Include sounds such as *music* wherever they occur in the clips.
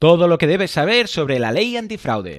Todo lo que debes saber sobre la ley antifraude.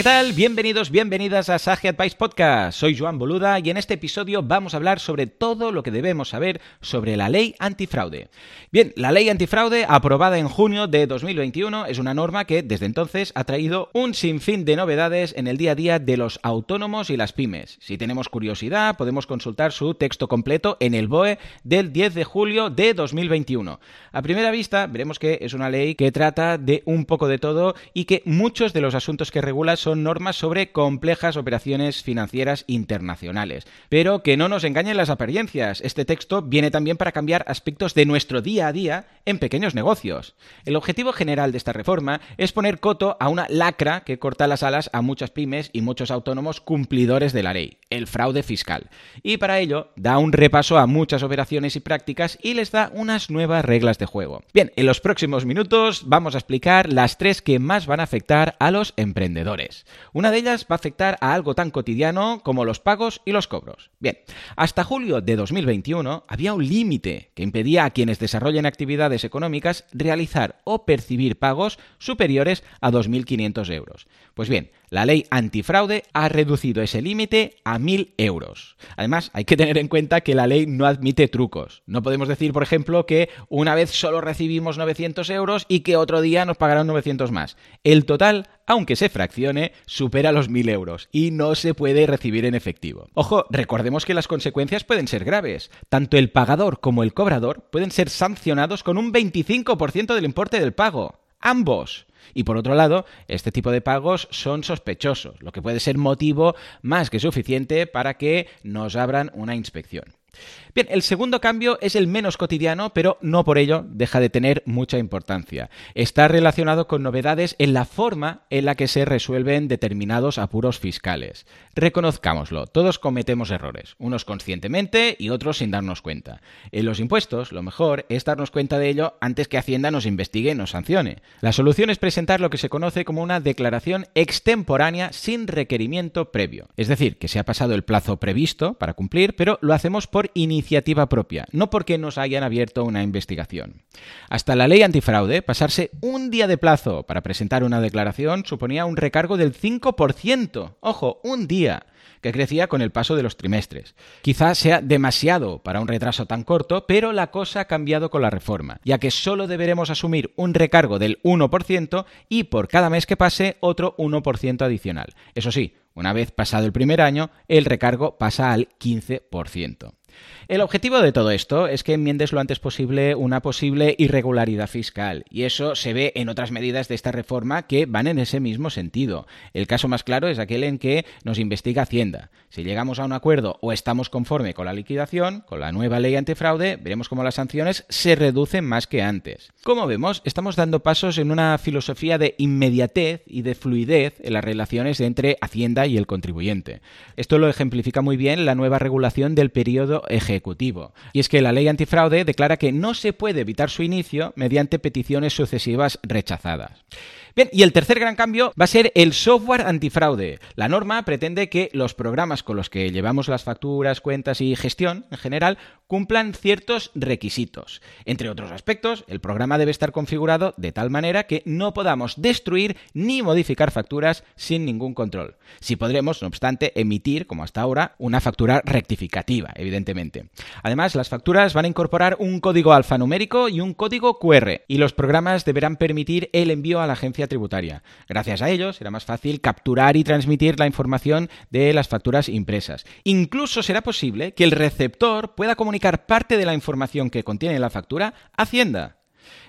¿Qué tal? Bienvenidos, bienvenidas a Sage Advice Podcast. Soy Joan Boluda y en este episodio vamos a hablar sobre todo lo que debemos saber sobre la ley antifraude. Bien, la ley antifraude, aprobada en junio de 2021, es una norma que desde entonces ha traído un sinfín de novedades en el día a día de los autónomos y las pymes. Si tenemos curiosidad, podemos consultar su texto completo en el BOE del 10 de julio de 2021. A primera vista, veremos que es una ley que trata de un poco de todo y que muchos de los asuntos que regula son normas sobre complejas operaciones financieras internacionales. Pero que no nos engañen las apariencias, este texto viene también para cambiar aspectos de nuestro día a día en pequeños negocios. El objetivo general de esta reforma es poner coto a una lacra que corta las alas a muchas pymes y muchos autónomos cumplidores de la ley, el fraude fiscal. Y para ello da un repaso a muchas operaciones y prácticas y les da unas nuevas reglas de juego. Bien, en los próximos minutos vamos a explicar las tres que más van a afectar a los emprendedores. Una de ellas va a afectar a algo tan cotidiano como los pagos y los cobros. Bien, hasta julio de 2021 había un límite que impedía a quienes desarrollen actividades económicas realizar o percibir pagos superiores a 2.500 euros. Pues bien, la ley antifraude ha reducido ese límite a 1.000 euros. Además, hay que tener en cuenta que la ley no admite trucos. No podemos decir, por ejemplo, que una vez solo recibimos 900 euros y que otro día nos pagarán 900 más. El total aunque se fraccione, supera los 1.000 euros y no se puede recibir en efectivo. Ojo, recordemos que las consecuencias pueden ser graves. Tanto el pagador como el cobrador pueden ser sancionados con un 25% del importe del pago. Ambos. Y por otro lado, este tipo de pagos son sospechosos, lo que puede ser motivo más que suficiente para que nos abran una inspección. Bien, el segundo cambio es el menos cotidiano, pero no por ello deja de tener mucha importancia. Está relacionado con novedades en la forma en la que se resuelven determinados apuros fiscales. Reconozcámoslo, todos cometemos errores, unos conscientemente y otros sin darnos cuenta. En los impuestos, lo mejor es darnos cuenta de ello antes que Hacienda nos investigue y nos sancione. La solución es presentar lo que se conoce como una declaración extemporánea sin requerimiento previo. Es decir, que se ha pasado el plazo previsto para cumplir, pero lo hacemos por iniciativa propia, no porque nos hayan abierto una investigación. Hasta la ley antifraude, pasarse un día de plazo para presentar una declaración suponía un recargo del 5%. Ojo, un día que crecía con el paso de los trimestres. Quizás sea demasiado para un retraso tan corto, pero la cosa ha cambiado con la reforma, ya que solo deberemos asumir un recargo del 1% y por cada mes que pase otro 1% adicional. Eso sí, una vez pasado el primer año, el recargo pasa al 15%. El objetivo de todo esto es que enmiendes lo antes posible una posible irregularidad fiscal, y eso se ve en otras medidas de esta reforma que van en ese mismo sentido. El caso más claro es aquel en que nos investiga Hacienda. Si llegamos a un acuerdo o estamos conforme con la liquidación, con la nueva ley antifraude, veremos cómo las sanciones se reducen más que antes. Como vemos, estamos dando pasos en una filosofía de inmediatez y de fluidez en las relaciones entre Hacienda y el contribuyente. Esto lo ejemplifica muy bien la nueva regulación del periodo ejecutivo. Y es que la ley antifraude declara que no se puede evitar su inicio mediante peticiones sucesivas rechazadas. Bien, y el tercer gran cambio va a ser el software antifraude. La norma pretende que los programas con los que llevamos las facturas, cuentas y gestión en general cumplan ciertos requisitos. Entre otros aspectos, el programa debe estar configurado de tal manera que no podamos destruir ni modificar facturas sin ningún control. Si podremos, no obstante, emitir, como hasta ahora, una factura rectificativa, evidentemente. Además, las facturas van a incorporar un código alfanumérico y un código QR, y los programas deberán permitir el envío a la agencia tributaria. Gracias a ello, será más fácil capturar y transmitir la información de las facturas impresas. Incluso será posible que el receptor pueda comunicar parte de la información que contiene la factura a Hacienda.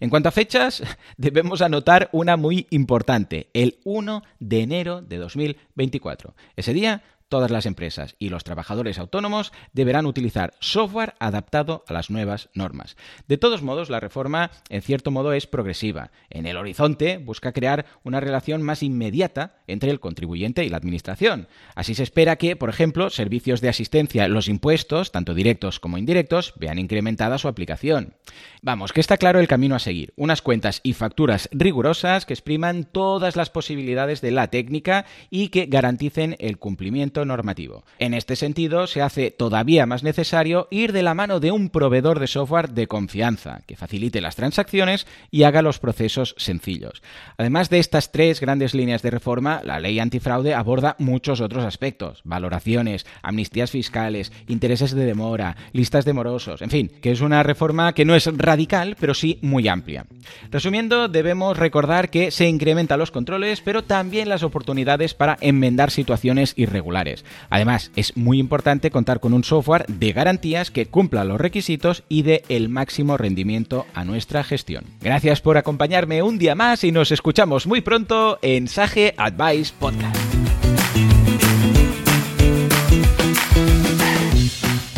En cuanto a fechas, *laughs* debemos anotar una muy importante, el 1 de enero de 2024. Ese día todas las empresas y los trabajadores autónomos deberán utilizar software adaptado a las nuevas normas. De todos modos, la reforma en cierto modo es progresiva. En el horizonte busca crear una relación más inmediata entre el contribuyente y la administración. Así se espera que, por ejemplo, servicios de asistencia en los impuestos, tanto directos como indirectos, vean incrementada su aplicación. Vamos, que está claro el camino a seguir. Unas cuentas y facturas rigurosas que expriman todas las posibilidades de la técnica y que garanticen el cumplimiento normativo. En este sentido, se hace todavía más necesario ir de la mano de un proveedor de software de confianza, que facilite las transacciones y haga los procesos sencillos. Además de estas tres grandes líneas de reforma, la ley antifraude aborda muchos otros aspectos, valoraciones, amnistías fiscales, intereses de demora, listas de morosos, en fin, que es una reforma que no es radical, pero sí muy amplia. Resumiendo, debemos recordar que se incrementan los controles, pero también las oportunidades para enmendar situaciones irregulares. Además, es muy importante contar con un software de garantías que cumpla los requisitos y dé el máximo rendimiento a nuestra gestión. Gracias por acompañarme un día más y nos escuchamos muy pronto en Sage Advice Podcast.